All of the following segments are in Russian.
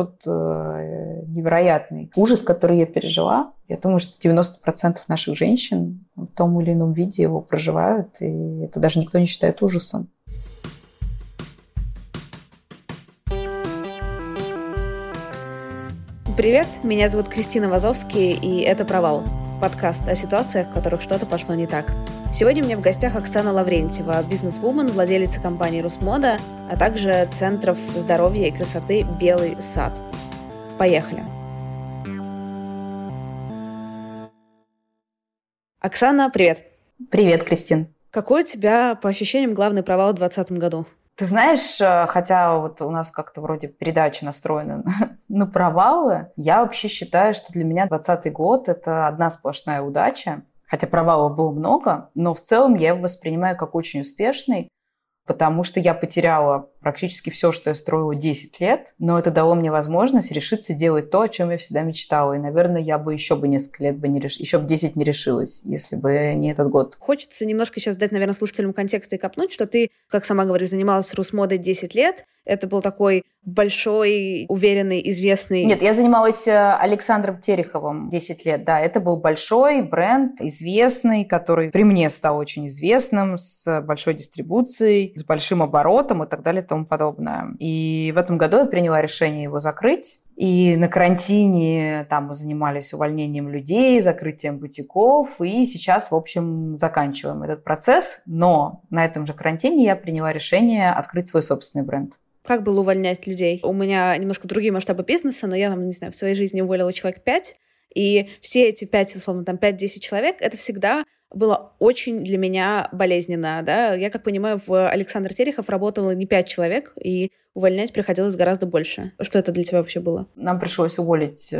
Тот э, невероятный ужас, который я пережила. Я думаю, что 90% наших женщин в том или ином виде его проживают, и это даже никто не считает ужасом. Привет, меня зовут Кристина Вазовский, и это «Провал» — подкаст о ситуациях, в которых что-то пошло не так. Сегодня у меня в гостях Оксана Лаврентьева, бизнес-вумен, владелица компании «Русмода», а также центров здоровья и красоты «Белый сад». Поехали! Оксана, привет! Привет, Кристин! Какой у тебя, по ощущениям, главный провал в 2020 году? Ты знаешь, э, хотя вот у нас как-то вроде передача настроена на провалы, я вообще считаю, что для меня 2020 год – это одна сплошная удача. Хотя провалов было много, но в целом я его воспринимаю как очень успешный потому что я потеряла практически все, что я строила 10 лет, но это дало мне возможность решиться делать то, о чем я всегда мечтала. И, наверное, я бы еще бы несколько лет бы не реш... еще бы 10 не решилась, если бы не этот год. Хочется немножко сейчас дать, наверное, слушателям контекста и копнуть, что ты, как сама говоришь, занималась Русмодой 10 лет, это был такой большой, уверенный, известный... Нет, я занималась э, Александром Тереховым 10 лет, да. Это был большой бренд, известный, который при мне стал очень известным, с большой дистрибуцией, с большим оборотом и так далее тому подобное. И в этом году я приняла решение его закрыть. И на карантине там мы занимались увольнением людей, закрытием бутиков, и сейчас, в общем, заканчиваем этот процесс. Но на этом же карантине я приняла решение открыть свой собственный бренд. Как было увольнять людей? У меня немножко другие масштабы бизнеса, но я, там, не знаю, в своей жизни уволила человек пять, и все эти пять, условно, там, пять-десять человек, это всегда было очень для меня болезненно, да. Я, как понимаю, в Александр Терехов работало не пять человек, и увольнять приходилось гораздо больше. Что это для тебя вообще было? Нам пришлось уволить э,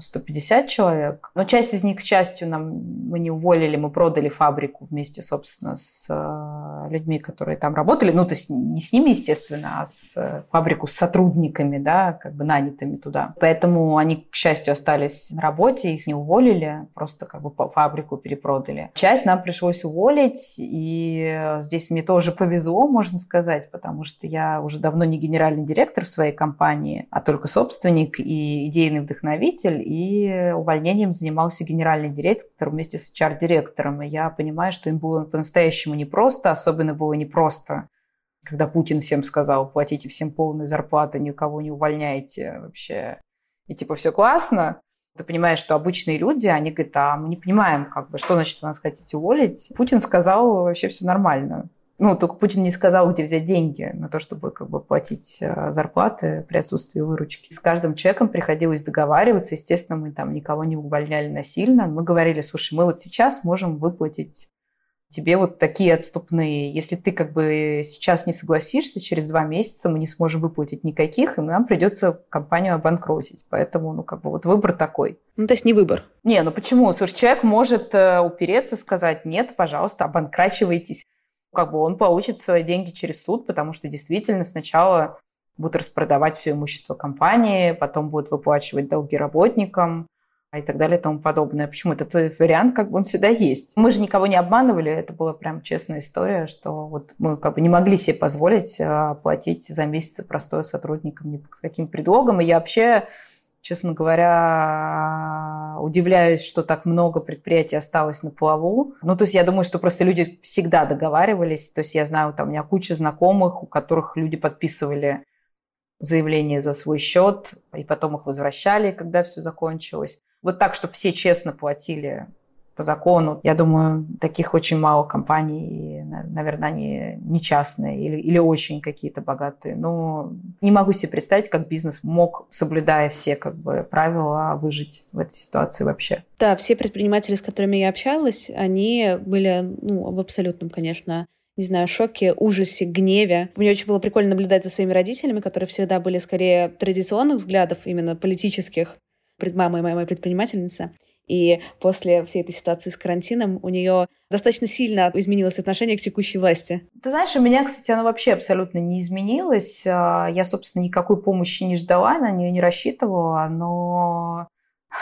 150 человек. Но часть из них, к счастью, нам мы не уволили, мы продали фабрику вместе, собственно, с э, людьми, которые там работали. Ну, то есть не с ними, естественно, а с э, фабрику с сотрудниками, да, как бы нанятыми туда. Поэтому они, к счастью, остались на работе, их не уволили, просто как бы фабрику перепродали. Часть нам пришлось уволить, и здесь мне тоже повезло, можно сказать, потому что я уже давно не генеральный директор в своей компании, а только собственник и идейный вдохновитель, и увольнением занимался генеральный директор вместе с HR-директором. И я понимаю, что им было по-настоящему непросто, особенно было непросто, когда Путин всем сказал, платите всем полную зарплату, никого не увольняйте вообще. И типа все классно, ты понимаешь, что обычные люди, они говорят, а мы не понимаем, как бы, что значит вы нас хотите уволить. Путин сказал, вообще все нормально. Ну, только Путин не сказал, где взять деньги на то, чтобы как бы платить э, зарплаты при отсутствии выручки. С каждым человеком приходилось договариваться. Естественно, мы там никого не увольняли насильно. Мы говорили, слушай, мы вот сейчас можем выплатить тебе вот такие отступные. Если ты как бы сейчас не согласишься, через два месяца мы не сможем выплатить никаких, и нам придется компанию обанкротить. Поэтому, ну, как бы вот выбор такой. Ну, то есть не выбор. Не, ну почему? Слушай, человек может э, упереться, сказать, нет, пожалуйста, обанкрачивайтесь как бы он получит свои деньги через суд, потому что действительно сначала будут распродавать все имущество компании, потом будут выплачивать долги работникам и так далее и тому подобное. Почему этот вариант, как бы он всегда есть. Мы же никого не обманывали, это была прям честная история, что вот мы как бы не могли себе позволить а, платить за месяц простое сотрудникам ни с каким предлогом. И я вообще честно говоря, удивляюсь, что так много предприятий осталось на плаву. Ну, то есть я думаю, что просто люди всегда договаривались. То есть я знаю, там у меня куча знакомых, у которых люди подписывали заявления за свой счет, и потом их возвращали, когда все закончилось. Вот так, чтобы все честно платили по закону. Я думаю, таких очень мало компаний, и, наверное, они не частные или, или очень какие-то богатые. Но не могу себе представить, как бизнес мог, соблюдая все как бы, правила, выжить в этой ситуации вообще. Да, все предприниматели, с которыми я общалась, они были ну, в абсолютном, конечно, не знаю, шоке, ужасе, гневе. Мне очень было прикольно наблюдать за своими родителями, которые всегда были скорее традиционных взглядов, именно политических. Пред мамой моя предпринимательница. И после всей этой ситуации с карантином у нее достаточно сильно изменилось отношение к текущей власти. Ты знаешь, у меня, кстати, оно вообще абсолютно не изменилось. А, я, собственно, никакой помощи не ждала, на нее не рассчитывала, но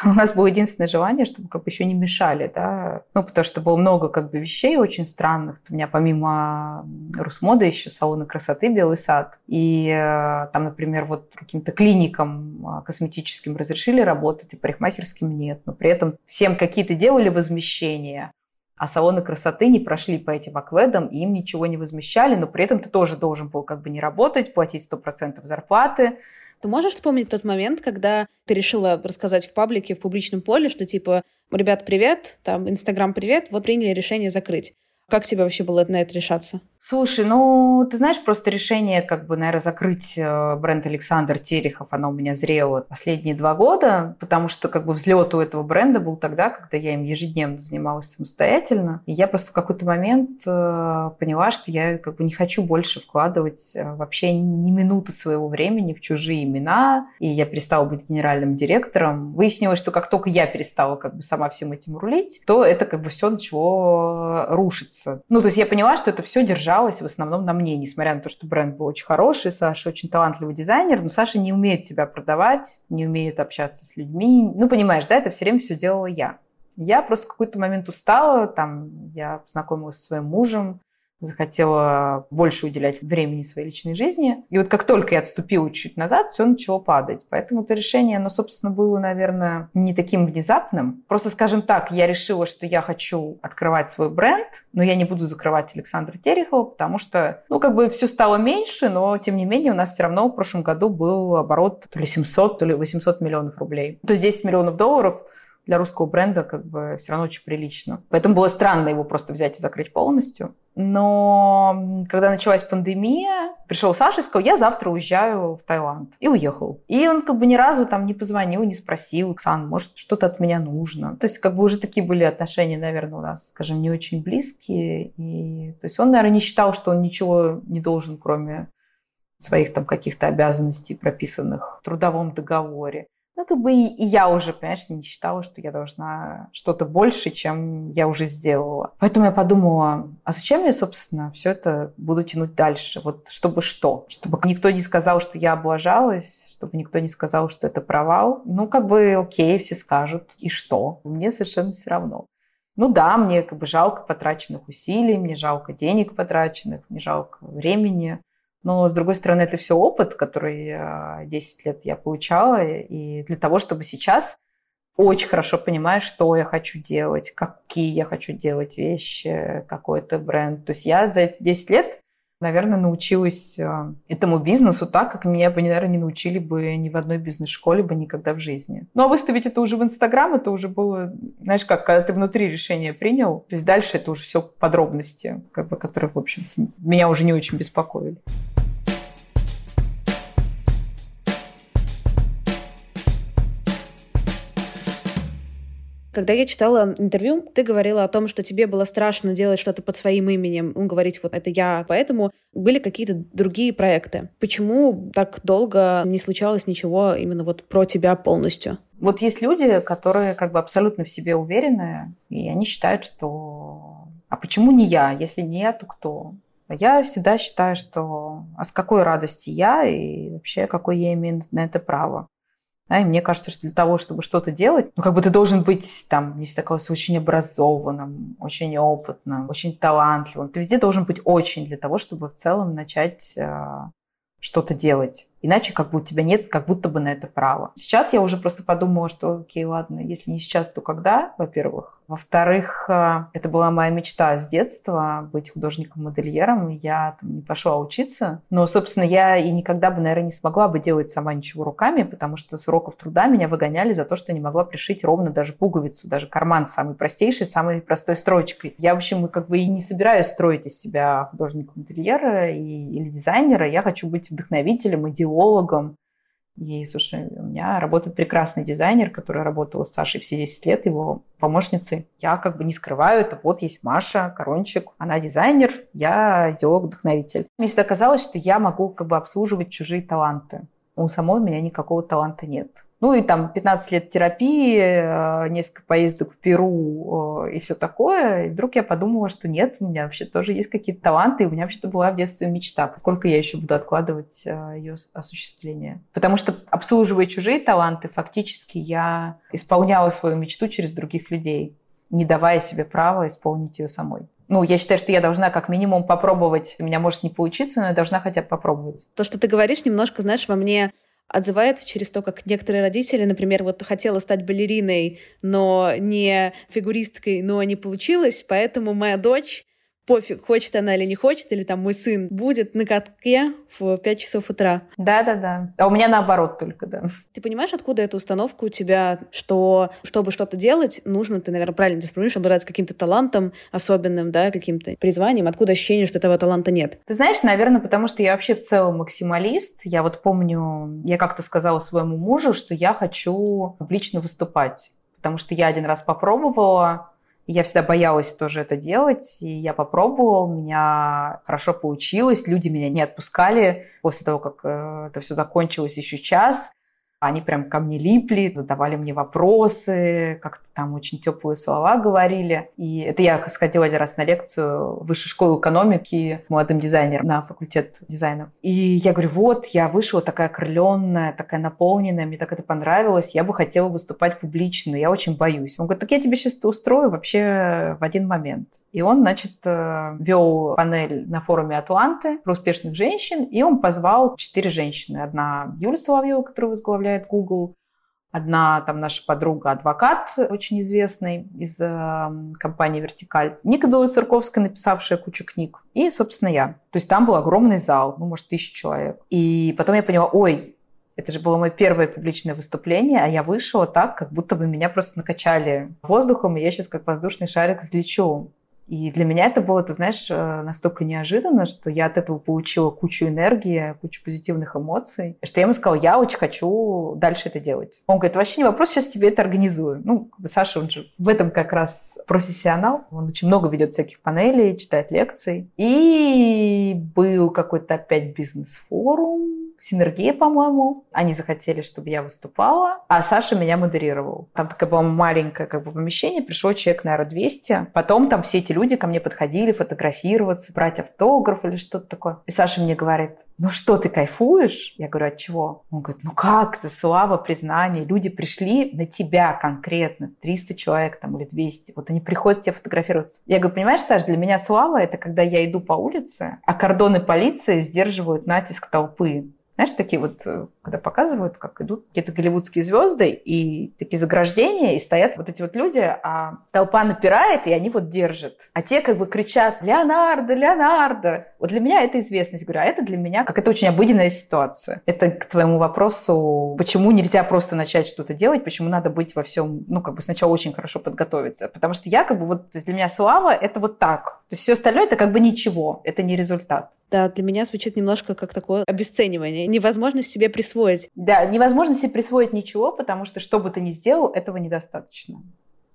у нас было единственное желание, чтобы как бы еще не мешали, да, ну, потому что было много как бы вещей очень странных. У меня помимо Русмода еще салоны красоты Белый сад. И э, там, например, вот каким-то клиникам э, косметическим разрешили работать, и парикмахерским нет. Но при этом всем какие-то делали возмещения, а салоны красоты не прошли по этим акведам, и им ничего не возмещали, но при этом ты тоже должен был как бы не работать, платить 100% зарплаты, ты можешь вспомнить тот момент, когда ты решила рассказать в паблике, в публичном поле, что типа, ребят, привет, там, Инстаграм, привет, вот приняли решение закрыть. Как тебе вообще было на это решаться? Слушай, ну, ты знаешь, просто решение, как бы, наверное, закрыть э, бренд Александр Терехов, оно у меня зрело последние два года, потому что, как бы, взлет у этого бренда был тогда, когда я им ежедневно занималась самостоятельно. И я просто в какой-то момент э, поняла, что я, как бы, не хочу больше вкладывать э, вообще ни минуты своего времени в чужие имена, и я перестала быть генеральным директором. Выяснилось, что как только я перестала, как бы, сама всем этим рулить, то это, как бы, все начало рушиться. Ну, то есть я поняла, что это все держало держалась в основном на мне, несмотря на то, что бренд был очень хороший, Саша очень талантливый дизайнер, но Саша не умеет тебя продавать, не умеет общаться с людьми. Ну, понимаешь, да, это все время все делала я. Я просто в какой-то момент устала, там, я познакомилась со своим мужем, захотела больше уделять времени своей личной жизни. И вот как только я отступила чуть назад, все начало падать. Поэтому это решение, оно, собственно, было, наверное, не таким внезапным. Просто, скажем так, я решила, что я хочу открывать свой бренд, но я не буду закрывать Александра Терехова, потому что, ну, как бы все стало меньше, но, тем не менее, у нас все равно в прошлом году был оборот то ли 700, то ли 800 миллионов рублей. То есть 10 миллионов долларов – для русского бренда как бы все равно очень прилично. Поэтому было странно его просто взять и закрыть полностью. Но когда началась пандемия, пришел Саша и сказал, я завтра уезжаю в Таиланд. И уехал. И он как бы ни разу там не позвонил, не спросил, Оксан, может, что-то от меня нужно. То есть как бы уже такие были отношения, наверное, у нас, скажем, не очень близкие. И, то есть он, наверное, не считал, что он ничего не должен, кроме своих там каких-то обязанностей, прописанных в трудовом договоре. Ну, как бы и, я уже, понимаешь, не считала, что я должна что-то больше, чем я уже сделала. Поэтому я подумала, а зачем я, собственно, все это буду тянуть дальше? Вот чтобы что? Чтобы никто не сказал, что я облажалась, чтобы никто не сказал, что это провал. Ну, как бы, окей, все скажут, и что? Мне совершенно все равно. Ну да, мне как бы жалко потраченных усилий, мне жалко денег потраченных, мне жалко времени. Но, с другой стороны, это все опыт, который 10 лет я получала. И для того, чтобы сейчас очень хорошо понимаю, что я хочу делать, какие я хочу делать вещи, какой-то бренд. То есть я за эти 10 лет наверное, научилась э, этому бизнесу так, как меня бы, наверное, не научили бы ни в одной бизнес-школе бы никогда в жизни. Ну, а выставить это уже в Инстаграм, это уже было, знаешь, как, когда ты внутри решение принял, то есть дальше это уже все подробности, как бы, которые, в общем меня уже не очень беспокоили. Когда я читала интервью, ты говорила о том, что тебе было страшно делать что-то под своим именем, ну, говорить вот это я, поэтому были какие-то другие проекты. Почему так долго не случалось ничего именно вот про тебя полностью? Вот есть люди, которые как бы абсолютно в себе уверены, и они считают, что а почему не я? Если не я, то кто? Я всегда считаю, что а с какой радости я и вообще какой я имею на это право. Да, и мне кажется, что для того, чтобы что-то делать, ну, как бы ты должен быть там, если такого очень образованным, очень опытным, очень талантливым. Ты везде должен быть очень для того, чтобы в целом начать э, что-то делать. Иначе как бы у тебя нет как будто бы на это права. Сейчас я уже просто подумала, что окей, ладно, если не сейчас, то когда, во-первых. Во-вторых, э, это была моя мечта с детства быть художником-модельером. Я там не пошла учиться. Но, собственно, я и никогда бы, наверное, не смогла бы делать сама ничего руками, потому что с уроков труда меня выгоняли за то, что не могла пришить ровно даже пуговицу, даже карман самый простейший, самой простой строчкой. Я, в общем, как бы и не собираюсь строить из себя художника-модельера или дизайнера. Я хочу быть вдохновителем, идеологом, и, слушай, у меня работает прекрасный дизайнер, который работал с Сашей все 10 лет, его помощницей. Я как бы не скрываю это. Вот есть Маша Корончик, она дизайнер, я идеолог-вдохновитель. Мне всегда казалось, что я могу как бы обслуживать чужие таланты. У самой у меня никакого таланта нет. Ну и там 15 лет терапии, э, несколько поездок в Перу э, и все такое. И вдруг я подумала, что нет, у меня вообще тоже есть какие-то таланты, и у меня вообще-то была в детстве мечта. Сколько я еще буду откладывать э, ее осуществление? Потому что, обслуживая чужие таланты, фактически я исполняла свою мечту через других людей, не давая себе права исполнить ее самой. Ну, я считаю, что я должна как минимум попробовать. У меня может не получиться, но я должна хотя бы попробовать. То, что ты говоришь, немножко, знаешь, во мне отзывается через то, как некоторые родители, например, вот хотела стать балериной, но не фигуристкой, но не получилось, поэтому моя дочь пофиг, хочет она или не хочет, или там мой сын будет на катке в 5 часов утра. Да-да-да. А у меня наоборот только, да. Ты понимаешь, откуда эта установка у тебя, что чтобы что-то делать, нужно, ты, наверное, правильно ты спросишь, обладать каким-то талантом особенным, да, каким-то призванием. Откуда ощущение, что этого таланта нет? Ты знаешь, наверное, потому что я вообще в целом максималист. Я вот помню, я как-то сказала своему мужу, что я хочу публично выступать. Потому что я один раз попробовала, я всегда боялась тоже это делать, и я попробовала, у меня хорошо получилось, люди меня не отпускали после того, как э, это все закончилось еще час. Они прям ко мне липли, задавали мне вопросы, как-то там очень теплые слова говорили. И это я сходила один раз на лекцию в высшей школы экономики молодым дизайнером на факультет дизайна. И я говорю, вот, я вышла такая окрыленная, такая наполненная, мне так это понравилось, я бы хотела выступать публично, но я очень боюсь. Он говорит, так я тебе сейчас устрою вообще в один момент. И он, значит, э, вел панель на форуме Атланты про успешных женщин, и он позвал четыре женщины. Одна Юля Соловьева, которая возглавляет Google, Одна там наша подруга, адвокат, очень известный из э, компании «Вертикаль». Ника Белоцерковская, написавшая кучу книг. И, собственно, я. То есть там был огромный зал, ну, может, тысяча человек. И потом я поняла, ой, это же было мое первое публичное выступление, а я вышла так, как будто бы меня просто накачали воздухом, и я сейчас как воздушный шарик взлечу. И для меня это было, ты знаешь, э, настолько неожиданно, что я от этого получила кучу энергии, кучу позитивных эмоций, что я ему сказала, я очень хочу дальше это делать. Он говорит, вообще не вопрос, сейчас тебе это организую. Ну, Саша, он же в этом как раз профессионал. Он очень много ведет всяких панелей, читает лекции. И был какой-то опять бизнес-форум, Синергия, по-моему. Они захотели, чтобы я выступала, а Саша меня модерировал. Там такое было маленькое как бы, помещение, пришло человек, наверное, 200. Потом там все эти люди ко мне подходили фотографироваться, брать автограф или что-то такое. И Саша мне говорит, ну что, ты кайфуешь? Я говорю, от чего? Он говорит, ну как ты, слава, признание. Люди пришли на тебя конкретно, 300 человек там или 200. Вот они приходят тебе фотографироваться. Я говорю, понимаешь, Саш, для меня слава – это когда я иду по улице, а кордоны полиции сдерживают натиск толпы. Знаешь, такие вот, э, когда показывают, как идут какие-то голливудские звезды, и такие заграждения, и стоят вот эти вот люди, а толпа напирает, и они вот держат. А те как бы кричат «Леонардо, Леонардо!» Вот для меня это известность, говорю, а это для меня как это очень обыденная ситуация. Это к твоему вопросу, почему нельзя просто начать что-то делать, почему надо быть во всем, ну, как бы сначала очень хорошо подготовиться. Потому что я как бы вот, для меня слава – это вот так. То есть все остальное – это как бы ничего, это не результат. Да, для меня звучит немножко как такое обесценивание, невозможность себе присвоить. Да, невозможно себе присвоить ничего, потому что что бы ты ни сделал, этого недостаточно.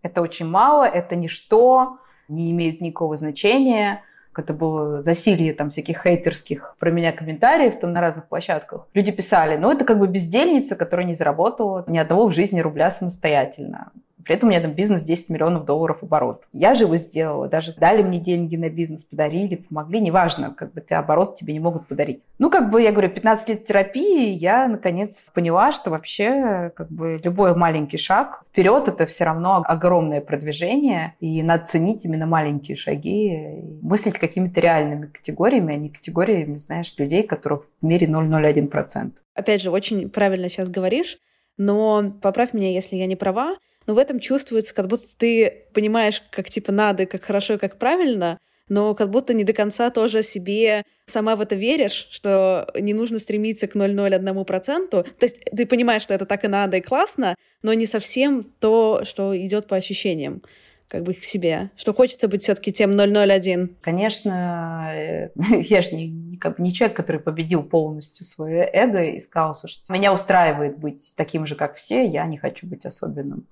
Это очень мало, это ничто, не имеет никакого значения. Это было засилье там всяких хейтерских про меня комментариев там на разных площадках. Люди писали, ну это как бы бездельница, которая не заработала ни одного в жизни рубля самостоятельно При этом у меня там бизнес 10 миллионов долларов оборот. Я же его сделала, даже дали мне деньги на бизнес, подарили, помогли, неважно, как бы ты оборот тебе не могут подарить. Ну, как бы, я говорю, 15 лет терапии, я, наконец, поняла, что вообще, как бы, любой маленький шаг вперед, это все равно огромное продвижение, и надо ценить именно маленькие шаги, мыслить какими-то реальными категориями, а не категориями, знаешь, людей, которых в мире 0,01%. Опять же, очень правильно сейчас говоришь, но поправь меня, если я не права, но в этом чувствуется, как будто ты понимаешь, как типа надо, как хорошо, как правильно, но как будто не до конца тоже себе сама в это веришь, что не нужно стремиться к 0,01%. То есть ты понимаешь, что это так и надо, и классно, но не совсем то, что идет по ощущениям как бы к себе, что хочется быть все-таки тем 001. Конечно, э, я же не, как бы не человек, который победил полностью свое эго и сказал, слушайте, меня устраивает быть таким же, как все, я не хочу быть особенным.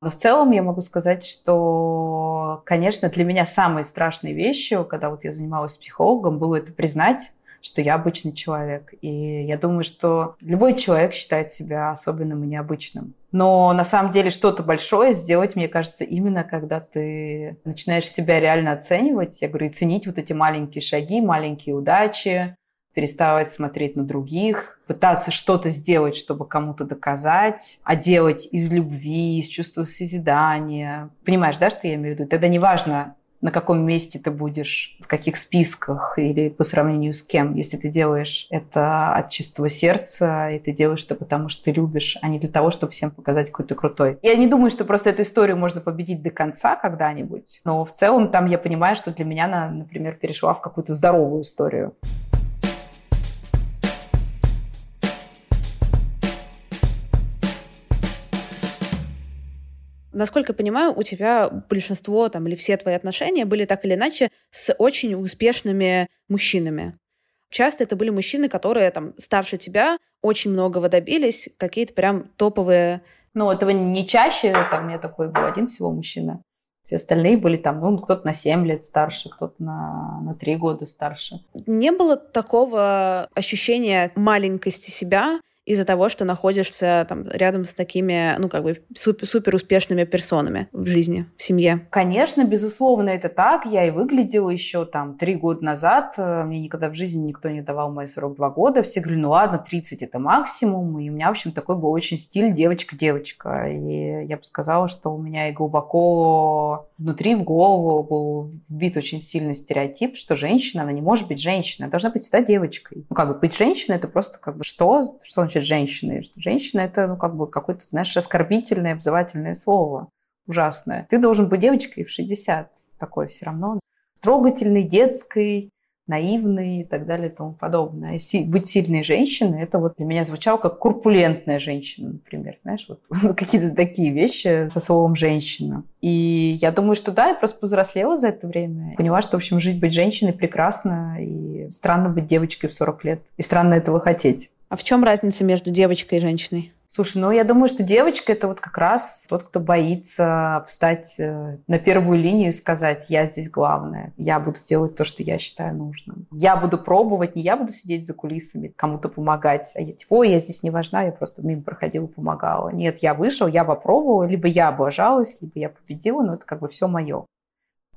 Но в целом я могу сказать, что, конечно, для меня самые страшные вещи, когда вот я занималась психологом, было это признать, что я обычный человек. И я думаю, что любой человек считает себя особенным и необычным. Но на самом деле что-то большое сделать, мне кажется, именно когда ты начинаешь себя реально оценивать, я говорю, и ценить вот эти маленькие шаги, маленькие удачи, переставать смотреть на других, пытаться что-то сделать, чтобы кому-то доказать, а делать из любви, из чувства созидания. Понимаешь, да, что я имею в виду? Тогда неважно, на каком месте ты будешь, в каких списках или по сравнению с кем, если ты делаешь это от чистого сердца, и ты делаешь это потому, что ты любишь, а не для того, чтобы всем показать, какой ты крутой. Я не думаю, что просто эту историю можно победить до конца когда-нибудь, но в целом там я понимаю, что для меня она, например, перешла в какую-то здоровую историю. Насколько я понимаю, у тебя большинство там, или все твои отношения были так или иначе с очень успешными мужчинами. Часто это были мужчины, которые там старше тебя, очень многого добились, какие-то прям топовые... Ну, этого не чаще, там у меня такой был один всего мужчина. Все остальные были там, ну, кто-то на 7 лет старше, кто-то на, на 3 года старше. Не было такого ощущения маленькости себя, из-за того, что находишься там рядом с такими, ну, как бы супер, супер успешными персонами в жизни, в семье? Конечно, безусловно, это так. Я и выглядела еще там три года назад. Мне никогда в жизни никто не давал мои 42 года. Все говорили, ну ладно, 30 это максимум. И у меня, в общем, такой был очень стиль девочка-девочка. И я бы сказала, что у меня и глубоко внутри, в голову был вбит очень сильный стереотип, что женщина, она не может быть женщиной, она должна быть всегда девочкой. Ну, как бы быть женщиной, это просто как бы что? Что значит женщина? Женщина – это, ну, как бы какое-то, знаешь, оскорбительное, обзывательное слово. Ужасное. Ты должен быть девочкой в 60. Такой все равно. Трогательной, детской, наивной и так далее и тому подобное. Си- быть сильной женщиной, это вот для меня звучало как курпулентная женщина, например, знаешь, вот какие-то такие вещи со словом «женщина». И я думаю, что да, я просто повзрослела за это время. Поняла, что, в общем, жить, быть женщиной прекрасно, и странно быть девочкой в 40 лет, и странно этого хотеть. А в чем разница между девочкой и женщиной? Слушай, ну я думаю, что девочка это вот как раз тот, кто боится встать э, на первую линию и сказать, я здесь главная, я буду делать то, что я считаю нужным. Я буду пробовать, не я буду сидеть за кулисами, кому-то помогать, а я типа, ой, я здесь не важна, я просто мимо проходила, помогала. Нет, я вышел, я попробовала, либо я облажалась, либо я победила, но это как бы все мое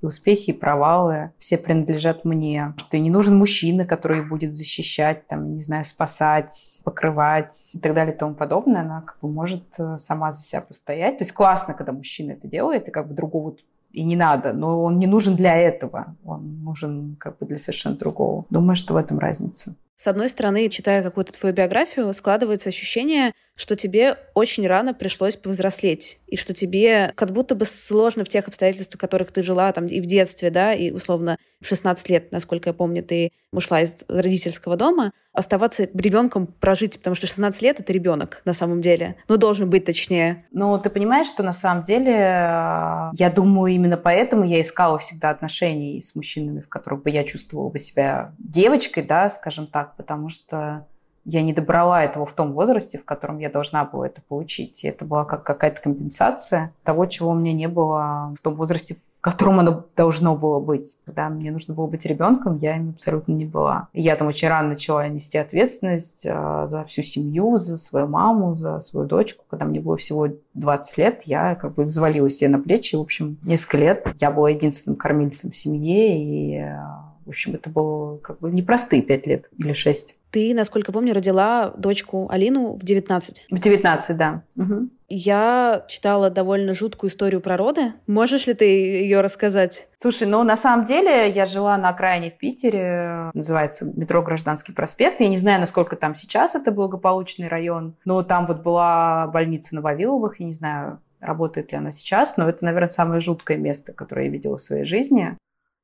и успехи, и провалы все принадлежат мне. Что не нужен мужчина, который будет защищать, там, не знаю, спасать, покрывать и так далее и тому подобное. Она как бы может э, сама за себя постоять. То есть классно, когда мужчина это делает, и как бы другого и не надо, но он не нужен для этого, он нужен как бы для совершенно другого. Думаю, что в этом разница. С одной стороны, читая какую-то твою биографию, складывается ощущение, что тебе очень рано пришлось повзрослеть, и что тебе как будто бы сложно в тех обстоятельствах, в которых ты жила там и в детстве, да, и условно в 16 лет, насколько я помню, ты ушла из родительского дома, оставаться ребенком прожить, потому что 16 лет — это ребенок на самом деле. Ну, должен быть точнее. Ну, ты понимаешь, что на самом деле, я думаю, именно поэтому я искала всегда отношений с мужчинами, в которых бы я чувствовала бы себя девочкой, да, скажем так, потому что я не добрала этого в том возрасте, в котором я должна была это получить. И это была как какая-то компенсация того, чего у меня не было в том возрасте, которым оно должно было быть. Когда мне нужно было быть ребенком, я им абсолютно не была. И я там очень рано начала нести ответственность а, за всю семью, за свою маму, за свою дочку. Когда мне было всего 20 лет, я как бы взвалила себе на плечи. В общем, несколько лет я была единственным кормильцем в семье, и а, в общем, это было как бы непростые пять лет или шесть. Ты, насколько помню, родила дочку Алину в 19. В 19, да. Угу. Я читала довольно жуткую историю про роды. Можешь ли ты ее рассказать? Слушай, ну на самом деле я жила на окраине в Питере, называется метро Гражданский проспект. Я не знаю, насколько там сейчас это благополучный район, но там вот была больница на Вавиловых, я не знаю, работает ли она сейчас, но это, наверное, самое жуткое место, которое я видела в своей жизни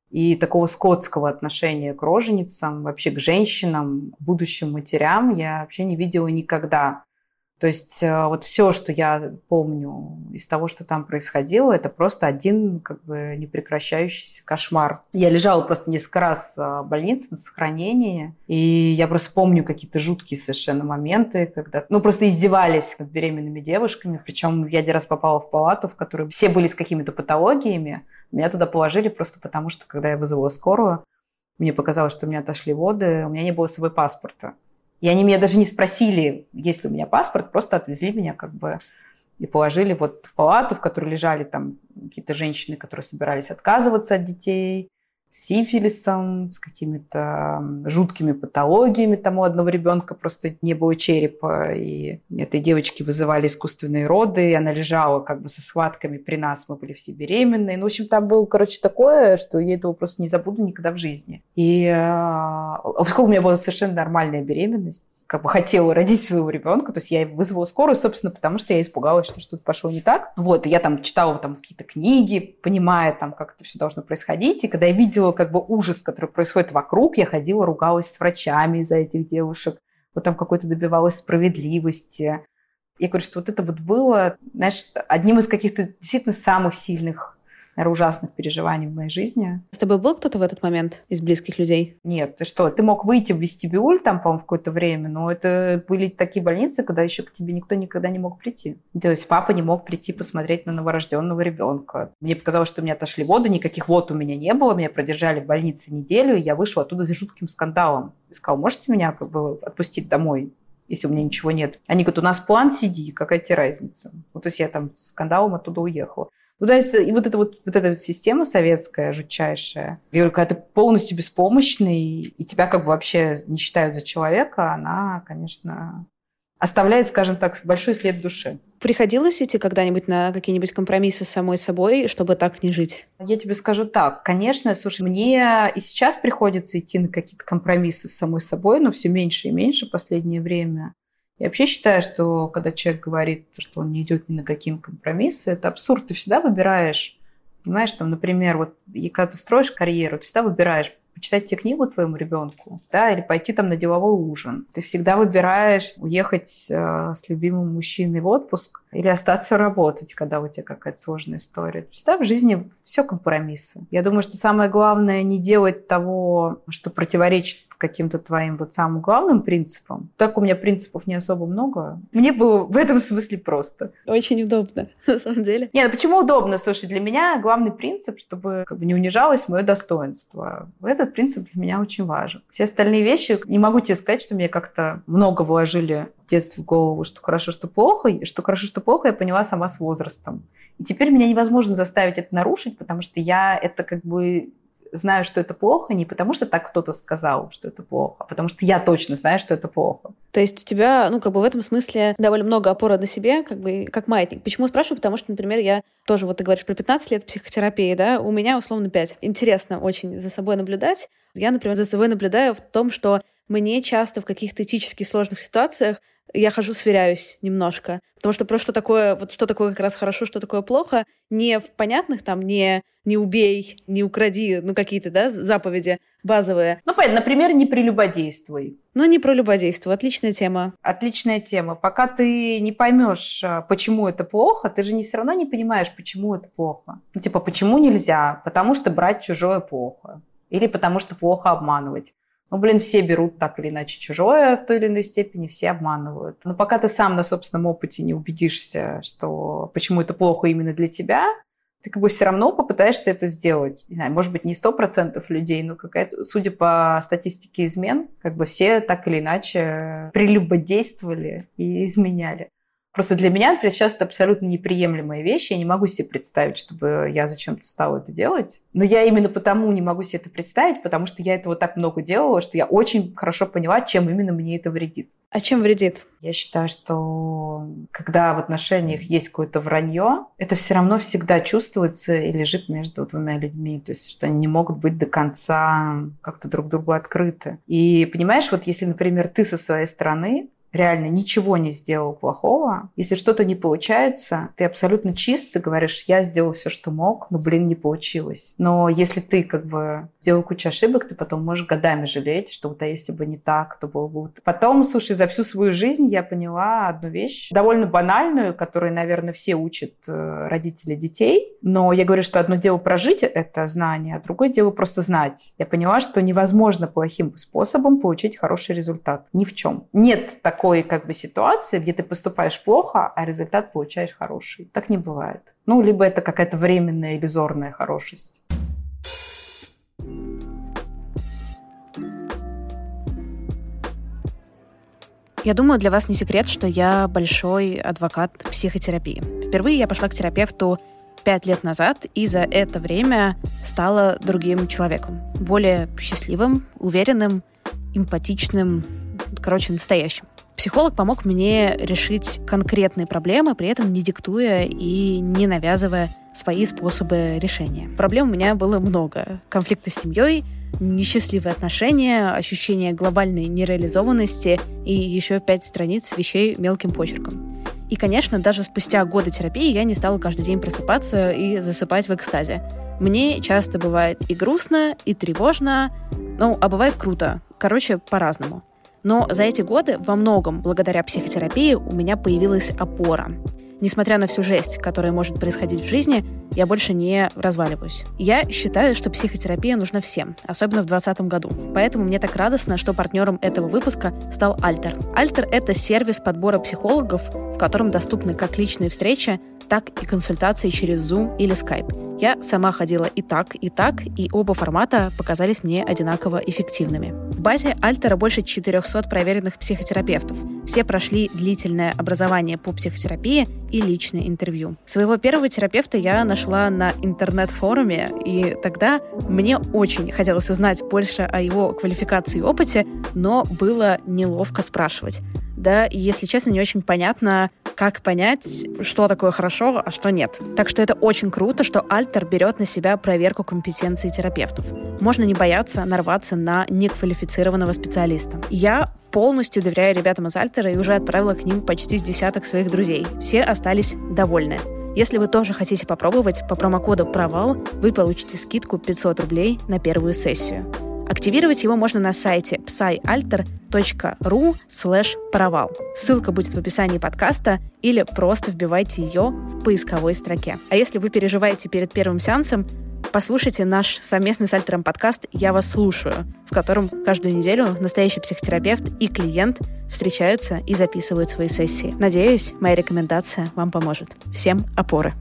и такого скотского отношения к роженицам, вообще к женщинам, будущим матерям я вообще не видела никогда. То есть э, вот все, что я помню из того, что там происходило, это просто один как бы непрекращающийся кошмар. Я лежала просто несколько раз э, в больнице на сохранении, и я просто помню какие-то жуткие совершенно моменты, когда, ну, просто издевались над беременными девушками. Причем я один раз попала в палату, в которой все были с какими-то патологиями. Меня туда положили просто потому, что когда я вызвала скорую, мне показалось, что у меня отошли воды, у меня не было с собой паспорта. И они меня даже не спросили, есть ли у меня паспорт, просто отвезли меня как бы и положили вот в палату, в которой лежали там какие-то женщины, которые собирались отказываться от детей, сифилисом, с какими-то жуткими патологиями. Там у одного ребенка просто не было черепа, и этой девочке вызывали искусственные роды, и она лежала как бы со схватками при нас, мы были все беременные. Ну, в общем, там было, короче, такое, что я этого просто не забуду никогда в жизни. И а, поскольку у меня была совершенно нормальная беременность, как бы хотела родить своего ребенка, то есть я вызвала скорую, собственно, потому что я испугалась, что что-то пошло не так. Вот, и я там читала там какие-то книги, понимая там, как это все должно происходить, и когда я видела видела как бы ужас, который происходит вокруг. Я ходила, ругалась с врачами из-за этих девушек. Вот там какой-то добивалась справедливости. Я говорю, что вот это вот было, знаешь, одним из каких-то действительно самых сильных наверное, ужасных переживаний в моей жизни. С тобой был кто-то в этот момент из близких людей? Нет, ты что, ты мог выйти в вестибюль там, по-моему, в какое-то время, но это были такие больницы, когда еще к тебе никто никогда не мог прийти. То есть папа не мог прийти посмотреть на новорожденного ребенка. Мне показалось, что у меня отошли воды, никаких вод у меня не было, меня продержали в больнице неделю, и я вышла оттуда за жутким скандалом. И сказала, можете меня как бы отпустить домой? если у меня ничего нет. Они говорят, у нас план, сиди, какая тебе разница? Вот то есть я там с скандалом оттуда уехала. Ну, да, и вот эта вот, вот эта вот система советская, жутчайшая, я говорю, когда ты полностью беспомощный, и тебя как бы вообще не считают за человека, она, конечно, оставляет, скажем так, большой след в душе. Приходилось идти когда-нибудь на какие-нибудь компромиссы с самой собой, чтобы так не жить? Я тебе скажу так. Конечно, слушай, мне и сейчас приходится идти на какие-то компромиссы с самой собой, но все меньше и меньше в последнее время. Я вообще считаю, что когда человек говорит, что он не идет ни на какие компромиссы, это абсурд. Ты всегда выбираешь, понимаешь, там, например, вот когда ты строишь карьеру, ты всегда выбираешь почитать тебе книгу твоему ребенку, да, или пойти там на деловой ужин. Ты всегда выбираешь уехать э, с любимым мужчиной в отпуск или остаться работать, когда у тебя какая-то сложная история. Всегда в жизни все компромиссы. Я думаю, что самое главное не делать того, что противоречит каким-то твоим вот самым главным принципам. Так у меня принципов не особо много. Мне было в этом смысле просто. Очень удобно, на самом деле. Нет, ну почему удобно? Слушай, для меня главный принцип, чтобы как бы, не унижалось мое достоинство. Этот принцип для меня очень важен. Все остальные вещи, не могу тебе сказать, что мне как-то много вложили детстве в голову, что хорошо, что плохо. Что хорошо, что плохо, я поняла сама с возрастом. И теперь меня невозможно заставить это нарушить, потому что я это как бы знаю, что это плохо, не потому что так кто-то сказал, что это плохо, а потому что я точно знаю, что это плохо. То есть у тебя, ну, как бы в этом смысле довольно много опоры на себе, как бы как маятник. Почему спрашиваю? Потому что, например, я тоже, вот ты говоришь про 15 лет психотерапии, да, у меня условно 5. Интересно очень за собой наблюдать. Я, например, за собой наблюдаю в том, что мне часто в каких-то этически сложных ситуациях я хожу, сверяюсь немножко. Потому что просто что такое, вот что такое как раз хорошо, что такое плохо, не в понятных там, не, не убей, не укради, ну какие-то, да, заповеди базовые. Ну, понятно, например, не прелюбодействуй. Ну, не про любодейство. Отличная тема. Отличная тема. Пока ты не поймешь, а, почему это плохо, ты же не все равно не понимаешь, почему это плохо. Ну, типа, почему нельзя? Потому что брать чужое плохо. Или потому что плохо обманывать. Ну, блин, все берут так или иначе чужое в той или иной степени, все обманывают. Но пока ты сам на собственном опыте не убедишься, что почему это плохо именно для тебя, ты как бы все равно попытаешься это сделать. Не знаю, может быть, не сто процентов людей, но какая-то, судя по статистике измен, как бы все так или иначе прелюбодействовали и изменяли. Просто для меня, например, сейчас это абсолютно неприемлемая вещь. Я не могу себе представить, чтобы я зачем-то стала это делать. Но я именно потому не могу себе это представить, потому что я этого так много делала, что я очень хорошо поняла, чем именно мне это вредит. А чем вредит? Я считаю, что когда в отношениях есть какое-то вранье, это все равно всегда чувствуется и лежит между двумя людьми. То есть, что они не могут быть до конца как-то друг другу открыты. И понимаешь, вот если, например, ты со своей стороны реально ничего не сделал плохого. Если что-то не получается, ты абсолютно чист, ты говоришь, я сделал все, что мог, но, блин, не получилось. Но если ты как бы сделал кучу ошибок, ты потом можешь годами жалеть, что вот а если бы не так, то было бы. Потом, слушай, за всю свою жизнь я поняла одну вещь, довольно банальную, которую, наверное, все учат э, родители детей. Но я говорю, что одно дело прожить это знание, а другое дело просто знать. Я поняла, что невозможно плохим способом получить хороший результат. Ни в чем. Нет так такой как бы ситуации, где ты поступаешь плохо, а результат получаешь хороший. Так не бывает. Ну, либо это какая-то временная иллюзорная хорошесть. Я думаю, для вас не секрет, что я большой адвокат психотерапии. Впервые я пошла к терапевту пять лет назад, и за это время стала другим человеком. Более счастливым, уверенным, эмпатичным, короче, настоящим. Психолог помог мне решить конкретные проблемы, при этом не диктуя и не навязывая свои способы решения. Проблем у меня было много. Конфликты с семьей, несчастливые отношения, ощущение глобальной нереализованности и еще пять страниц вещей мелким почерком. И, конечно, даже спустя годы терапии я не стала каждый день просыпаться и засыпать в экстазе. Мне часто бывает и грустно, и тревожно, ну, а бывает круто. Короче, по-разному. Но за эти годы во многом благодаря психотерапии у меня появилась опора. Несмотря на всю жесть, которая может происходить в жизни, я больше не разваливаюсь. Я считаю, что психотерапия нужна всем, особенно в 2020 году. Поэтому мне так радостно, что партнером этого выпуска стал Альтер. Альтер — это сервис подбора психологов, в котором доступны как личные встречи, так и консультации через Zoom или Skype. Я сама ходила и так, и так, и оба формата показались мне одинаково эффективными. В базе Альтера больше 400 проверенных психотерапевтов. Все прошли длительное образование по психотерапии и личное интервью. Своего первого терапевта я нашла на интернет-форуме, и тогда мне очень хотелось узнать больше о его квалификации и опыте, но было неловко спрашивать. Да, и, если честно, не очень понятно, как понять, что такое хорошо, а что нет. Так что это очень круто, что Альтер берет на себя проверку компетенции терапевтов. Можно не бояться нарваться на неквалифицированного специалиста. Я полностью доверяю ребятам из Альтера и уже отправила к ним почти с десяток своих друзей. Все остались довольны. Если вы тоже хотите попробовать, по промокоду «Провал» вы получите скидку 500 рублей на первую сессию. Активировать его можно на сайте psyalter.ru провал. Ссылка будет в описании подкаста или просто вбивайте ее в поисковой строке. А если вы переживаете перед первым сеансом, послушайте наш совместный с Альтером подкаст «Я вас слушаю», в котором каждую неделю настоящий психотерапевт и клиент встречаются и записывают свои сессии. Надеюсь, моя рекомендация вам поможет. Всем опоры!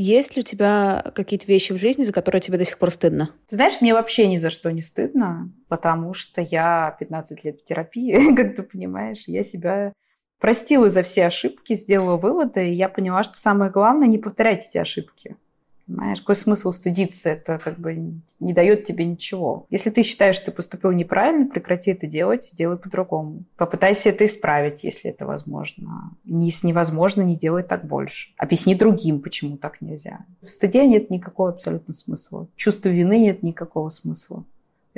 Есть ли у тебя какие-то вещи в жизни, за которые тебе до сих пор стыдно? Ты знаешь, мне вообще ни за что не стыдно, потому что я 15 лет в терапии, как ты понимаешь. Я себя простила за все ошибки, сделала выводы, и я поняла, что самое главное не повторять эти ошибки. Понимаешь, какой смысл стыдиться? Это как бы не дает тебе ничего. Если ты считаешь, что ты поступил неправильно, прекрати это делать, делай по-другому. Попытайся это исправить, если это возможно. Если невозможно, не делай так больше. Объясни другим, почему так нельзя. В стыде нет никакого абсолютно смысла. Чувства вины нет никакого смысла.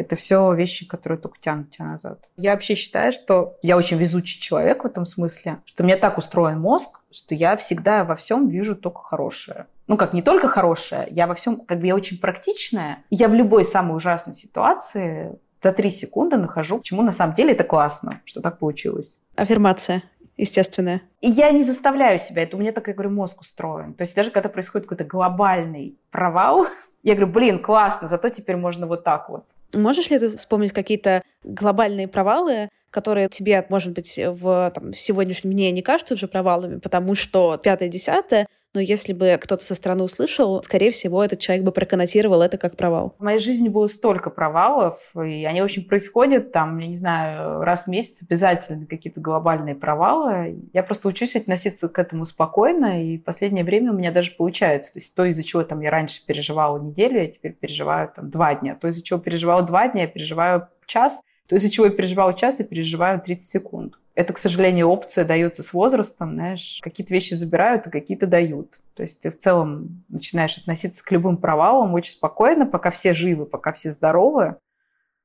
Это все вещи, которые только тянут тебя назад. Я вообще считаю, что я очень везучий человек в этом смысле, что у меня так устроен мозг, что я всегда во всем вижу только хорошее. Ну, как не только хорошее, я во всем, как бы я очень практичная. Я в любой самой ужасной ситуации за три секунды нахожу, почему на самом деле это классно, что так получилось. Аффирмация естественная. И я не заставляю себя, это у меня так, я говорю, мозг устроен. То есть даже когда происходит какой-то глобальный провал, я говорю, блин, классно, зато теперь можно вот так вот Можешь ли ты вспомнить какие-то глобальные провалы, которые тебе, может быть, в, там, в сегодняшнем дне не кажутся уже провалами, потому что пятое-десятое но если бы кто-то со стороны услышал, скорее всего, этот человек бы проконнотировал это как провал. В моей жизни было столько провалов, и они, общем, происходят там, я не знаю, раз в месяц обязательно какие-то глобальные провалы. Я просто учусь относиться к этому спокойно, и в последнее время у меня даже получается. То есть то, из-за чего там я раньше переживала неделю, я теперь переживаю там два дня. То, из-за чего переживала два дня, я переживаю час. То, из-за чего я переживала час, я переживаю 30 секунд. Это, к сожалению, опция дается с возрастом, знаешь, какие-то вещи забирают, а какие-то дают. То есть ты в целом начинаешь относиться к любым провалам очень спокойно, пока все живы, пока все здоровы.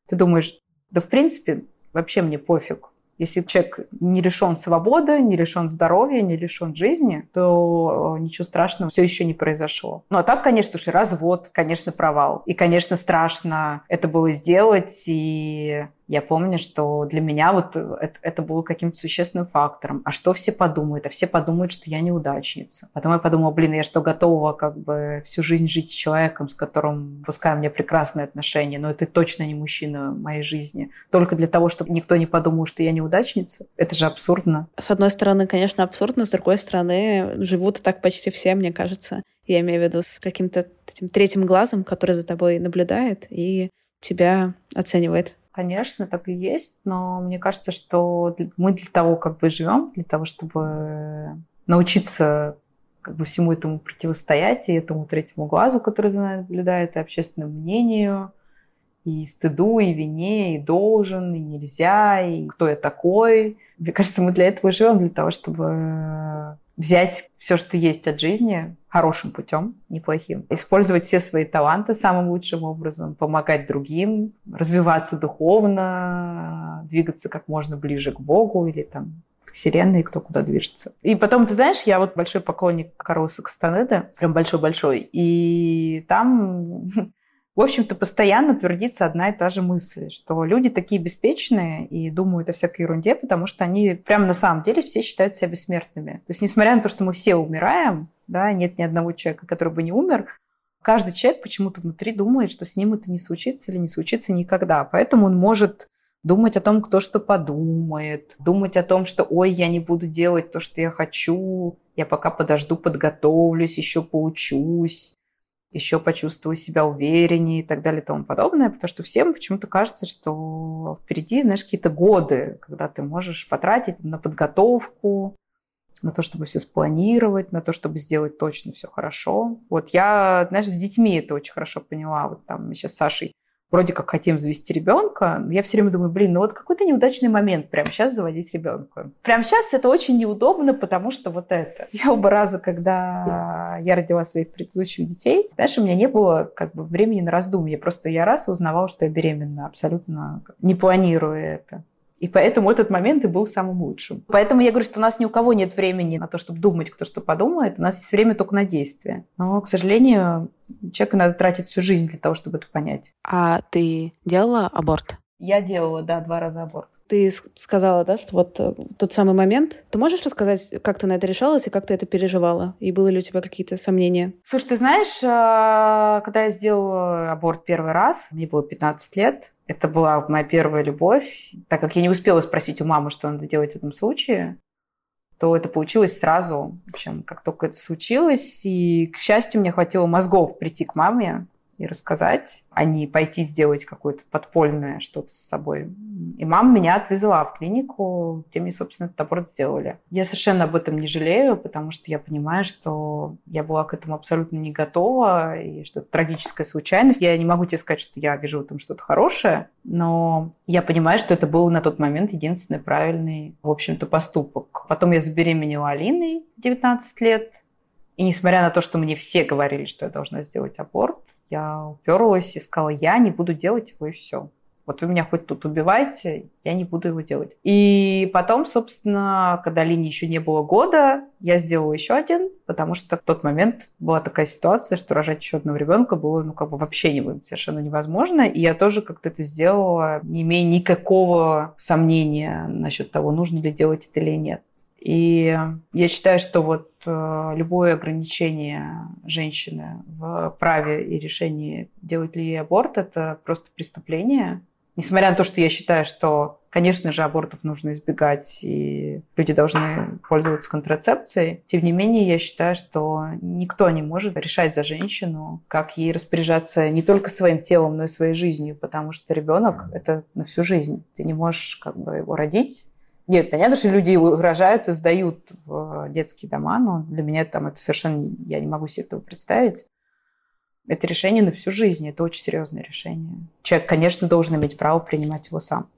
Ты думаешь, да в принципе вообще мне пофиг. Если человек не лишен свободы, не лишен здоровья, не лишен жизни, то э, ничего страшного все еще не произошло. Ну а так, конечно же, развод, конечно, провал. И, конечно, страшно это было сделать, и я помню, что для меня вот это, это было каким-то существенным фактором. А что все подумают? А все подумают, что я неудачница. Потом я подумала, блин, я что, готова как бы всю жизнь жить с человеком, с которым, пускай у меня прекрасные отношения, но это точно не мужчина в моей жизни. Только для того, чтобы никто не подумал, что я неудачница? Это же абсурдно. С одной стороны, конечно, абсурдно, с другой стороны, живут так почти все, мне кажется. Я имею в виду с каким-то этим третьим глазом, который за тобой наблюдает и тебя оценивает. Конечно, так и есть, но мне кажется, что мы для того как бы живем, для того, чтобы научиться как бы всему этому противостоять, и этому третьему глазу, который за нами наблюдает, и общественному мнению, и стыду, и вине, и должен, и нельзя, и кто я такой. Мне кажется, мы для этого живем, для того, чтобы взять все, что есть от жизни, хорошим путем, неплохим, использовать все свои таланты самым лучшим образом, помогать другим, развиваться духовно, двигаться как можно ближе к Богу или там Вселенной, кто куда движется. И потом, ты знаешь, я вот большой поклонник Карлоса Кастанеда, прям большой-большой, и там в общем-то, постоянно твердится одна и та же мысль, что люди такие беспечные и думают о всякой ерунде, потому что они прямо на самом деле все считают себя бессмертными. То есть, несмотря на то, что мы все умираем, да, нет ни одного человека, который бы не умер, каждый человек почему-то внутри думает, что с ним это не случится или не случится никогда. Поэтому он может думать о том, кто что подумает, думать о том, что «Ой, я не буду делать то, что я хочу, я пока подожду, подготовлюсь, еще поучусь» еще почувствую себя увереннее и так далее и тому подобное, потому что всем почему-то кажется, что впереди, знаешь, какие-то годы, когда ты можешь потратить на подготовку, на то, чтобы все спланировать, на то, чтобы сделать точно все хорошо. Вот я, знаешь, с детьми это очень хорошо поняла. Вот там мы сейчас с Сашей вроде как хотим завести ребенка, я все время думаю, блин, ну вот какой-то неудачный момент прямо сейчас заводить ребенка. Прямо сейчас это очень неудобно, потому что вот это. Я оба раза, когда я родила своих предыдущих детей, знаешь, у меня не было как бы времени на раздумье. Просто я раз узнавала, что я беременна, абсолютно не планируя это. И поэтому этот момент и был самым лучшим. Поэтому я говорю, что у нас ни у кого нет времени на то, чтобы думать, кто что подумает. У нас есть время только на действие. Но, к сожалению, человеку надо тратить всю жизнь для того, чтобы это понять. А ты делала аборт? Я делала, да, два раза аборт. Ты сказала, да, что вот э, тот самый момент. Ты можешь рассказать, как ты на это решалась и как ты это переживала? И было ли у тебя какие-то сомнения? Слушай, ты знаешь, э, когда я сделала аборт первый раз, мне было 15 лет, это была моя первая любовь. Так как я не успела спросить у мамы, что надо делать в этом случае, то это получилось сразу. В общем, как только это случилось, и, к счастью, мне хватило мозгов прийти к маме и рассказать, а не пойти сделать какое-то подпольное что-то с собой. И мама меня отвезла в клинику, где мне, собственно, этот аборт сделали. Я совершенно об этом не жалею, потому что я понимаю, что я была к этому абсолютно не готова, и что это трагическая случайность. Я не могу тебе сказать, что я вижу в этом что-то хорошее, но я понимаю, что это был на тот момент единственный правильный, в общем-то, поступок. Потом я забеременела Алиной 19 лет, и несмотря на то, что мне все говорили, что я должна сделать аборт, я уперлась и сказала, я не буду делать его и все. Вот вы меня хоть тут убиваете, я не буду его делать. И потом, собственно, когда Лине еще не было года, я сделала еще один, потому что в тот момент была такая ситуация, что рожать еще одного ребенка было ну, как бы вообще не, совершенно невозможно. И я тоже как-то это сделала, не имея никакого сомнения насчет того, нужно ли делать это или нет. И я считаю, что вот э, любое ограничение женщины в праве и решении, делать ли ей аборт, это просто преступление. Несмотря на то, что я считаю, что, конечно же, абортов нужно избегать, и люди должны пользоваться контрацепцией, тем не менее, я считаю, что никто не может решать за женщину, как ей распоряжаться не только своим телом, но и своей жизнью, потому что ребенок – это на всю жизнь. Ты не можешь как бы его родить, нет, понятно, что люди угрожают и сдают в детские дома, но для меня там это совершенно... Я не могу себе этого представить. Это решение на всю жизнь, это очень серьезное решение. Человек, конечно, должен иметь право принимать его сам.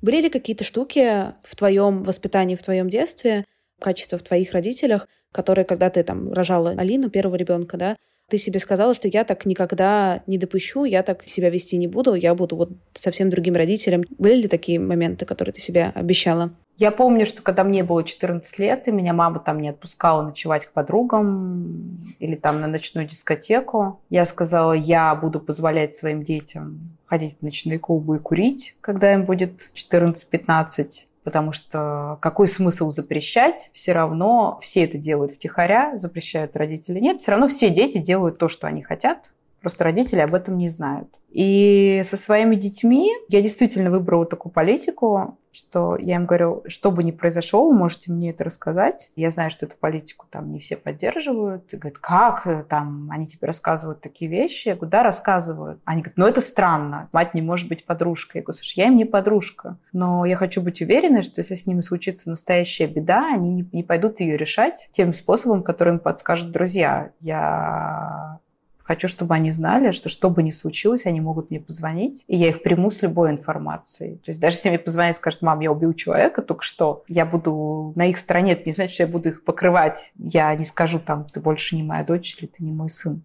Были ли какие-то штуки в твоем воспитании, в твоем детстве, качества в твоих родителях, которые, когда ты там рожала Алину, первого ребенка, да, ты себе сказала, что я так никогда не допущу, я так себя вести не буду, я буду вот совсем другим родителем. Были ли такие моменты, которые ты себе обещала? Я помню, что когда мне было 14 лет, и меня мама там не отпускала ночевать к подругам или там на ночную дискотеку, я сказала, я буду позволять своим детям ходить в ночные клубы и курить, когда им будет 14-15 потому что какой смысл запрещать? Все равно все это делают втихаря, запрещают родители. Нет, все равно все дети делают то, что они хотят, просто родители об этом не знают. И со своими детьми я действительно выбрала такую политику, что я им говорю, что бы ни произошло, вы можете мне это рассказать. Я знаю, что эту политику там не все поддерживают. И говорят, как там они тебе рассказывают такие вещи? Я говорю, да, рассказывают. Они говорят, ну это странно, мать не может быть подружкой. Я говорю, слушай, я им не подружка, но я хочу быть уверенной, что если с ними случится настоящая беда, они не, не пойдут ее решать тем способом, который им подскажут друзья. Я Хочу, чтобы они знали, что что бы ни случилось, они могут мне позвонить, и я их приму с любой информацией. То есть даже если мне позвонят и скажут, мам, я убил человека только что, я буду на их стороне, это не значит, что я буду их покрывать. Я не скажу там, ты больше не моя дочь или ты не мой сын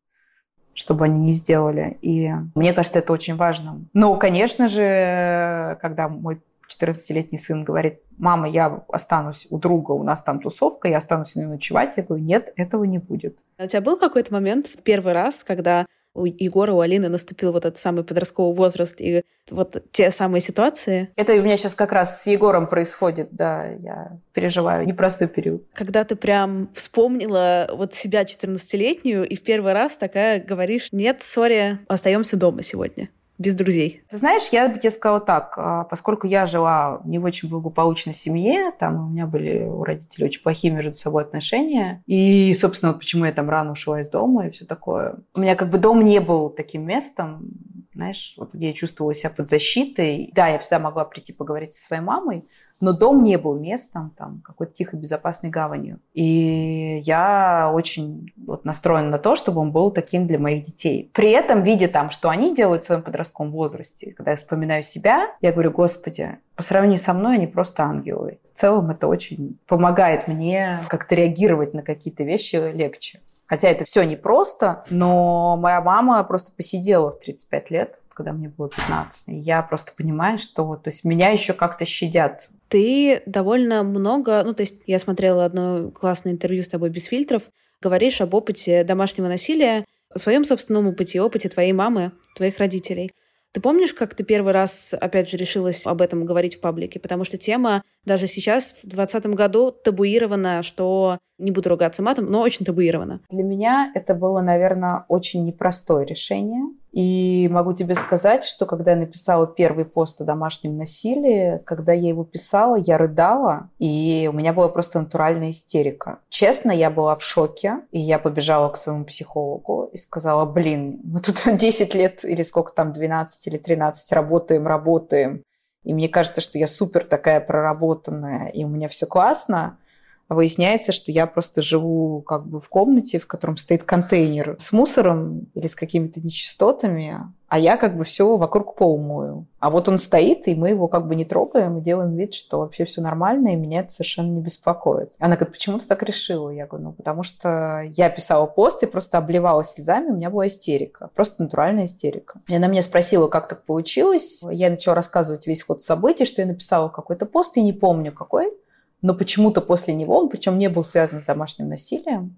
чтобы они не сделали. И мне кажется, это очень важно. Но, конечно же, когда мой 14-летний сын говорит, мама, я останусь у друга, у нас там тусовка, я останусь с ним ночевать. Я говорю, нет, этого не будет. А у тебя был какой-то момент в первый раз, когда у Егора, у Алины наступил вот этот самый подростковый возраст и вот те самые ситуации. Это у меня сейчас как раз с Егором происходит, да, я переживаю непростой период. Когда ты прям вспомнила вот себя 14-летнюю и в первый раз такая говоришь, нет, сори, остаемся дома сегодня без друзей? Ты знаешь, я бы тебе сказала так, а, поскольку я жила не в очень благополучной семье, там у меня были у родителей очень плохие между собой отношения, и, собственно, вот почему я там рано ушла из дома и все такое. У меня как бы дом не был таким местом, знаешь, вот я чувствовала себя под защитой. Да, я всегда могла прийти поговорить со своей мамой, но дом не был местом, там, какой-то тихой, безопасной гаванью. И я очень вот настроена на то, чтобы он был таким для моих детей. При этом, видя там, что они делают в своем подростковом возрасте, когда я вспоминаю себя, я говорю, господи, по сравнению со мной они просто ангелы. В целом это очень помогает мне как-то реагировать на какие-то вещи легче. Хотя это все непросто, но моя мама просто посидела в 35 лет когда мне было 15. И я просто понимаю, что то есть меня еще как-то щадят. Ты довольно много, ну то есть я смотрела одно классное интервью с тобой без фильтров, говоришь об опыте домашнего насилия, о своем собственном опыте, опыте твоей мамы, твоих родителей. Ты помнишь, как ты первый раз, опять же, решилась об этом говорить в паблике? Потому что тема даже сейчас, в 2020 году, табуирована, что не буду ругаться матом, но очень табуирована. Для меня это было, наверное, очень непростое решение. И могу тебе сказать, что когда я написала первый пост о домашнем насилии, когда я его писала, я рыдала, и у меня была просто натуральная истерика. Честно, я была в шоке, и я побежала к своему психологу и сказала, блин, мы тут 10 лет или сколько там, 12 или 13 работаем, работаем, и мне кажется, что я супер такая проработанная, и у меня все классно, выясняется, что я просто живу как бы в комнате, в котором стоит контейнер с мусором или с какими-то нечистотами, а я как бы все вокруг пол мою. А вот он стоит, и мы его как бы не трогаем, и делаем вид, что вообще все нормально, и меня это совершенно не беспокоит. Она говорит, почему ты так решила? Я говорю, ну потому что я писала пост и просто обливалась слезами, у меня была истерика, просто натуральная истерика. И она меня спросила, как так получилось. Я начала рассказывать весь ход событий, что я написала какой-то пост, и не помню какой, но почему-то после него, он причем не был связан с домашним насилием,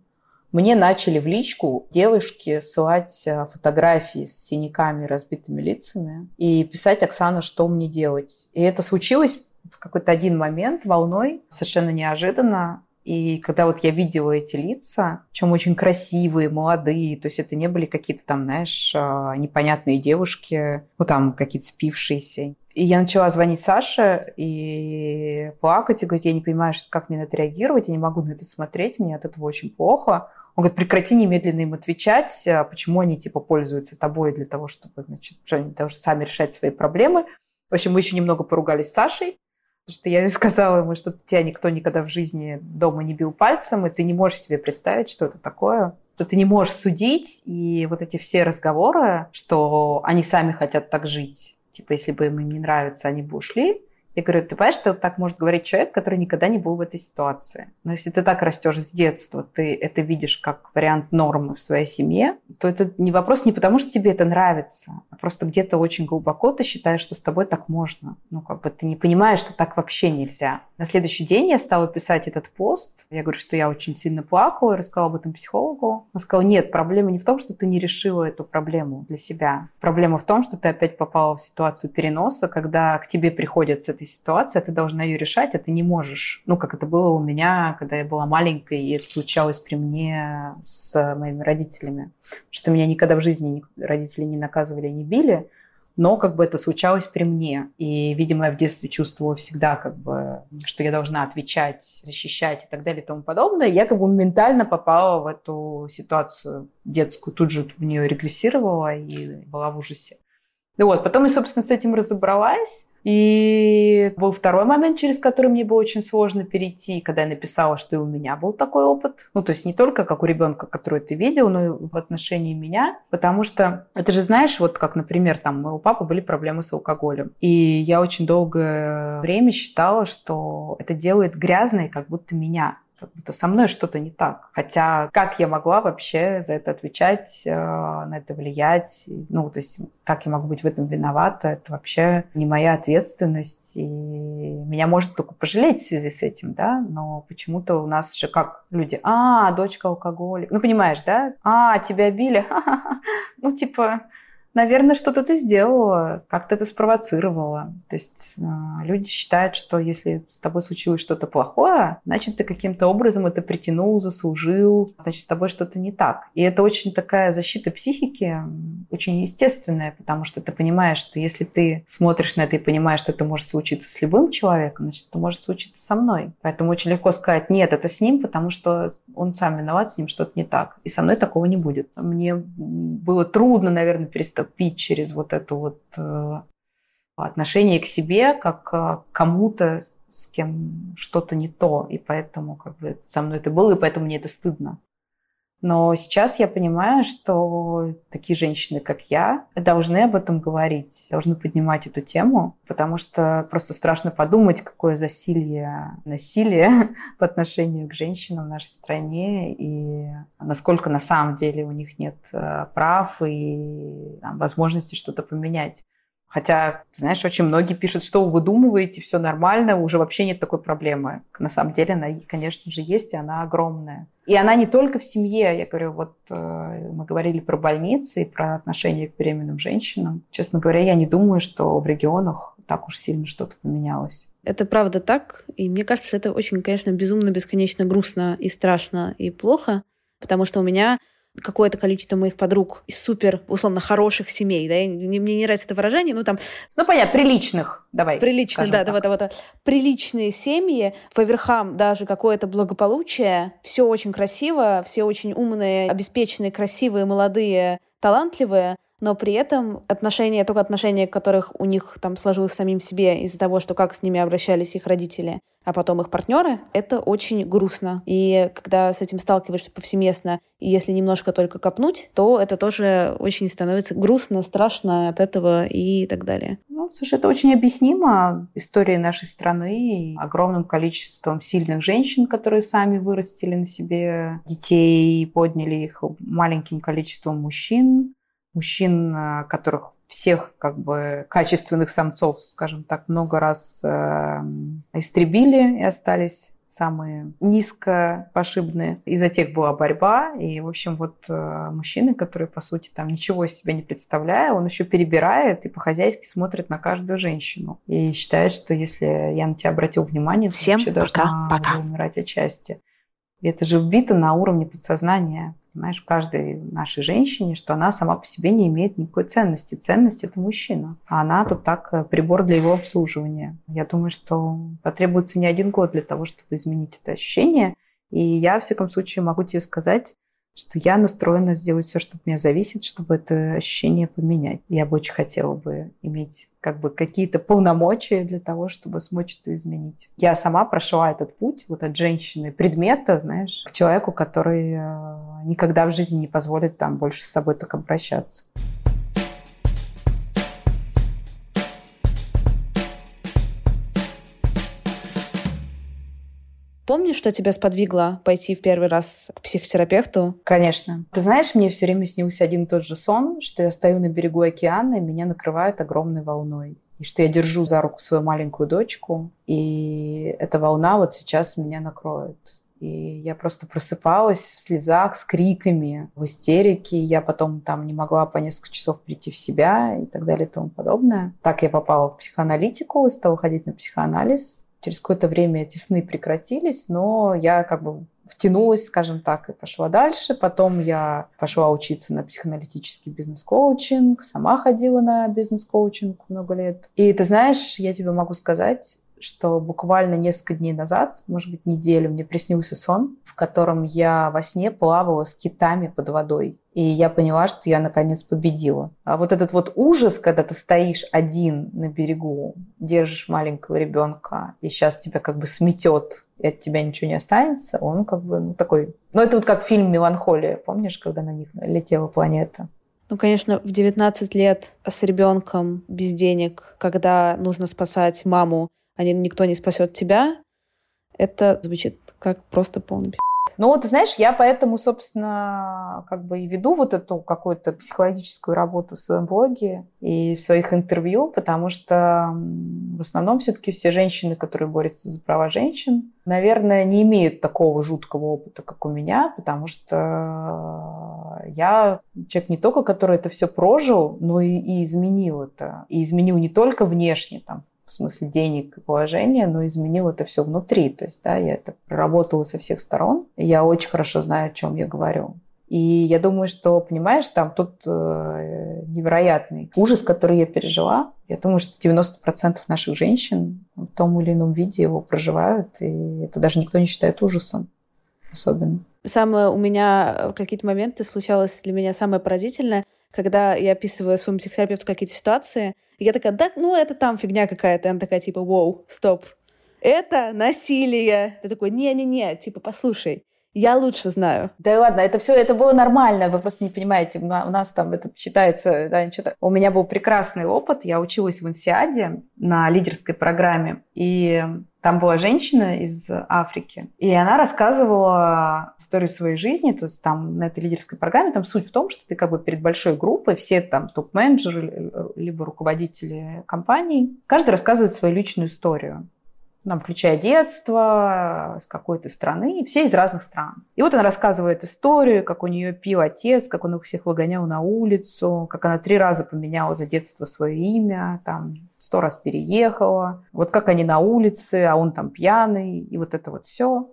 мне начали в личку девушки ссылать э, фотографии с синяками разбитыми лицами и писать Оксана, что мне делать. И это случилось в какой-то один момент волной, совершенно неожиданно. И когда вот я видела эти лица, причем очень красивые, молодые, то есть это не были какие-то там, знаешь, а, непонятные девушки, ну там какие-то спившиеся. И я начала звонить Саше и плакать, и говорить, я не понимаю, как мне на это реагировать, я не могу на это смотреть, мне от этого очень плохо. Он говорит, прекрати немедленно им отвечать, а почему они типа пользуются тобой для того, чтобы, значит, что они должны сами решать свои проблемы. В общем, мы еще немного поругались с Сашей, потому что я сказала ему, что тебя никто никогда в жизни дома не бил пальцем, и ты не можешь себе представить, что это такое что ты не можешь судить, и вот эти все разговоры, что они сами хотят так жить, типа, если бы им не нравится, они бы ушли, я говорю, ты понимаешь, что так может говорить человек, который никогда не был в этой ситуации. Но если ты так растешь с детства, ты это видишь как вариант нормы в своей семье, то это не вопрос не потому, что тебе это нравится, а просто где-то очень глубоко ты считаешь, что с тобой так можно. Ну, как бы ты не понимаешь, что так вообще нельзя. На следующий день я стала писать этот пост. Я говорю, что я очень сильно плакала, и рассказала об этом психологу. Он сказал, нет, проблема не в том, что ты не решила эту проблему для себя. Проблема в том, что ты опять попала в ситуацию переноса, когда к тебе этой ситуации, а ты должна ее решать, а ты не можешь. Ну, как это было у меня, когда я была маленькой, и это случалось при мне с моими родителями. Что меня никогда в жизни родители не наказывали, не били, но как бы это случалось при мне. И, видимо, я в детстве чувствовала всегда, как бы, что я должна отвечать, защищать и так далее и тому подобное. Я как бы ментально попала в эту ситуацию детскую, тут же в нее регрессировала и была в ужасе. Ну вот, потом я, собственно, с этим разобралась. И был второй момент, через который мне было очень сложно перейти, когда я написала, что и у меня был такой опыт. Ну, то есть не только как у ребенка, который ты видел, но и в отношении меня. Потому что это же знаешь, вот как, например, там у моего папы были проблемы с алкоголем. И я очень долгое время считала, что это делает грязной как будто меня как будто со мной что-то не так. Хотя как я могла вообще за это отвечать, э, на это влиять? Ну, то есть как я могу быть в этом виновата? Это вообще не моя ответственность. И меня может только пожалеть в связи с этим, да? Но почему-то у нас же как люди, а, дочка алкоголик. Ну, понимаешь, да? А, тебя били? Ну, типа, наверное, что-то ты сделала, как-то это спровоцировала. То есть э, люди считают, что если с тобой случилось что-то плохое, значит, ты каким-то образом это притянул, заслужил, значит, с тобой что-то не так. И это очень такая защита психики, очень естественная, потому что ты понимаешь, что если ты смотришь на это и понимаешь, что это может случиться с любым человеком, значит, это может случиться со мной. Поэтому очень легко сказать, нет, это с ним, потому что он сам виноват, с ним что-то не так. И со мной такого не будет. Мне было трудно, наверное, перестать пить через вот это вот э, отношение к себе, как к кому-то, с кем что-то не то, и поэтому как бы со мной это было, и поэтому мне это стыдно. Но сейчас я понимаю, что такие женщины, как я, должны об этом говорить, должны поднимать эту тему, потому что просто страшно подумать, какое засилье насилия по отношению к женщинам в нашей стране и насколько на самом деле у них нет э, прав и там, возможности что-то поменять. Хотя, знаешь, очень многие пишут, что вы выдумываете, все нормально, уже вообще нет такой проблемы. На самом деле она, конечно же, есть, и она огромная. И она не только в семье. Я говорю, вот э, мы говорили про больницы и про отношения к беременным женщинам. Честно говоря, я не думаю, что в регионах так уж сильно что-то поменялось. Это правда так, и мне кажется, это очень, конечно, безумно, бесконечно грустно и страшно и плохо, потому что у меня какое-то количество моих подруг из супер, условно, хороших семей, да, мне, мне не нравится это выражение, ну там... Ну, понятно, приличных, давай. Приличных, да, да, вот, вот, приличные семьи, по верхам даже какое-то благополучие, все очень красиво, все очень умные, обеспеченные, красивые, молодые, талантливые, но при этом отношения, только отношения, которых у них там сложилось самим себе из-за того, что как с ними обращались их родители, а потом их партнеры, это очень грустно. И когда с этим сталкиваешься повсеместно, и если немножко только копнуть, то это тоже очень становится грустно, страшно от этого и так далее. Ну, слушай, это очень объяснимо историей нашей страны, огромным количеством сильных женщин, которые сами вырастили на себе детей, подняли их маленьким количеством мужчин, мужчин, э, которых всех как бы качественных самцов, скажем так, много раз э, истребили и остались самые низко пошибные. Из-за тех была борьба. И, в общем, вот э, мужчины, которые, по сути, там ничего из себя не представляя, он еще перебирает и по-хозяйски смотрит на каждую женщину. И считает, что если я на тебя обратил внимание, Всем то вообще пока, должна пока. умирать от счастья. И это же вбито на уровне подсознания понимаешь, в каждой нашей женщине, что она сама по себе не имеет никакой ценности. Ценность – это мужчина. А она тут так э, прибор для его обслуживания. Я думаю, что потребуется не один год для того, чтобы изменить это ощущение. И я, в всяком случае, могу тебе сказать, что я настроена сделать все, что от меня зависит, чтобы это ощущение поменять. Я бы очень хотела бы иметь как бы какие-то полномочия для того, чтобы смочь это изменить. Я сама прошла этот путь вот от женщины предмета, знаешь, к человеку, который э, никогда в жизни не позволит там больше с собой так обращаться. Помнишь, что тебя сподвигло пойти в первый раз к психотерапевту? Конечно. Ты знаешь, мне все время снился один и тот же сон, что я стою на берегу океана, и меня накрывает огромной волной. И что я держу за руку свою маленькую дочку, и эта волна вот сейчас меня накроет. И я просто просыпалась в слезах, с криками, в истерике. Я потом там не могла по несколько часов прийти в себя и так далее и тому подобное. Так я попала к психоаналитику, стала ходить на психоанализ. Через какое-то время эти сны прекратились, но я как бы втянулась, скажем так, и пошла дальше. Потом я пошла учиться на психоаналитический бизнес-коучинг, сама ходила на бизнес-коучинг много лет. И ты знаешь, я тебе могу сказать, что буквально несколько дней назад, может быть, неделю, мне приснился сон, в котором я во сне плавала с китами под водой. И я поняла, что я наконец победила. А вот этот вот ужас, когда ты стоишь один на берегу, держишь маленького ребенка, и сейчас тебя как бы сметет, и от тебя ничего не останется, он как бы ну, такой... Ну, это вот как фильм «Меланхолия», помнишь, когда на них летела планета? Ну, конечно, в 19 лет с ребенком без денег, когда нужно спасать маму, а никто не спасет тебя, это звучит как просто полный пиздец. Ну вот, знаешь, я поэтому, собственно, как бы и веду вот эту какую-то психологическую работу в своем блоге и в своих интервью, потому что в основном все-таки все женщины, которые борются за права женщин, наверное, не имеют такого жуткого опыта, как у меня, потому что я человек не только, который это все прожил, но и, и изменил это. И изменил не только внешне, там, смысле денег и положения, но изменил это все внутри. То есть, да, я это проработала со всех сторон. Я очень хорошо знаю, о чем я говорю. И я думаю, что, понимаешь, там тут э, невероятный ужас, который я пережила. Я думаю, что 90% наших женщин в том или ином виде его проживают, и это даже никто не считает ужасом особенно. Самое у меня в какие-то моменты случалось для меня самое поразительное, когда я описываю своему психотерапевту какие-то ситуации, и я такая, да, ну это там фигня какая-то. И она такая, типа, воу, стоп, это насилие. Ты такой, не-не-не, типа, послушай, я лучше знаю. Да ладно, это все, это было нормально, вы просто не понимаете. У нас там это считается, да, что-то. У меня был прекрасный опыт. Я училась в Инсиаде на лидерской программе. И там была женщина из Африки, и она рассказывала историю своей жизни, то есть там на этой лидерской программе, там суть в том, что ты как бы перед большой группой, все там топ-менеджеры, либо руководители компаний, каждый рассказывает свою личную историю там, включая детство, с какой-то страны, все из разных стран. И вот она рассказывает историю, как у нее пил отец, как он их всех выгонял на улицу, как она три раза поменяла за детство свое имя, там, сто раз переехала, вот как они на улице, а он там пьяный, и вот это вот все.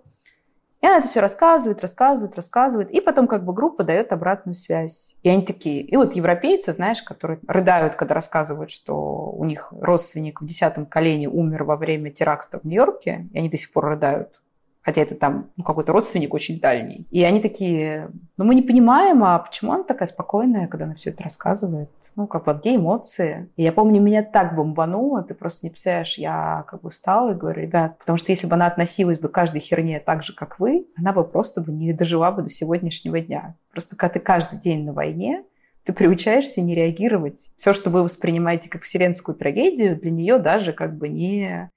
И она это все рассказывает, рассказывает, рассказывает. И потом как бы группа дает обратную связь. И они такие... И вот европейцы, знаешь, которые рыдают, когда рассказывают, что у них родственник в десятом колене умер во время теракта в Нью-Йорке, и они до сих пор рыдают хотя это там ну, какой-то родственник очень дальний. И они такие, ну мы не понимаем, а почему она такая спокойная, когда она все это рассказывает? Ну, как бы, где эмоции? И я помню, меня так бомбануло, ты просто не представляешь, я как бы встала и говорю, ребят, потому что если бы она относилась бы к каждой херне так же, как вы, она бы просто бы не дожила бы до сегодняшнего дня. Просто когда ты каждый день на войне, ты приучаешься не реагировать. Все, что вы воспринимаете как вселенскую трагедию, для нее даже как бы не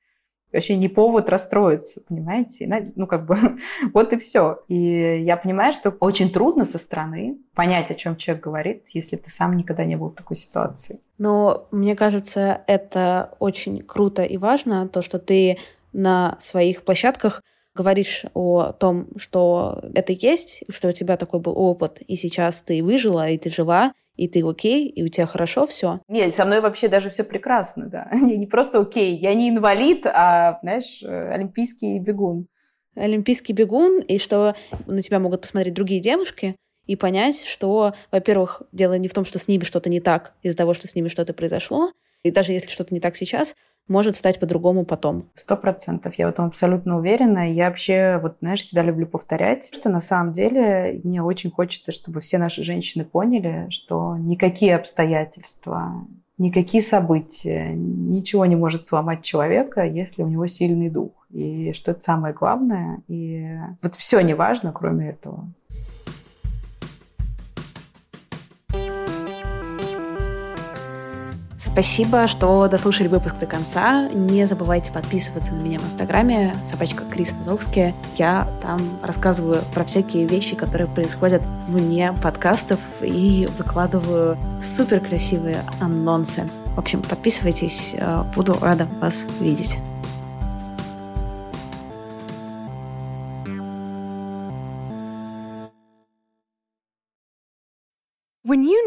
вообще не повод расстроиться, понимаете? Ну, как бы, вот и все. И я понимаю, что очень трудно со стороны понять, о чем человек говорит, если ты сам никогда не был в такой ситуации. Но мне кажется, это очень круто и важно, то, что ты на своих площадках говоришь о том, что это есть, что у тебя такой был опыт, и сейчас ты выжила, и ты жива, и ты окей, и у тебя хорошо все. Нет, со мной вообще даже все прекрасно, да. Я не просто окей, я не инвалид, а, знаешь, э, олимпийский бегун. Олимпийский бегун, и что на тебя могут посмотреть другие девушки, и понять, что, во-первых, дело не в том, что с ними что-то не так из-за того, что с ними что-то произошло, и даже если что-то не так сейчас, может стать по-другому потом. Сто процентов. Я в этом абсолютно уверена. Я вообще, вот, знаешь, всегда люблю повторять, что на самом деле мне очень хочется, чтобы все наши женщины поняли, что никакие обстоятельства, никакие события, ничего не может сломать человека, если у него сильный дух. И что это самое главное. И вот все не важно, кроме этого. Спасибо, что дослушали выпуск до конца. Не забывайте подписываться на меня в Инстаграме, собачка Крис Вазовский. Я там рассказываю про всякие вещи, которые происходят вне подкастов и выкладываю супер красивые анонсы. В общем, подписывайтесь, э, буду рада вас видеть.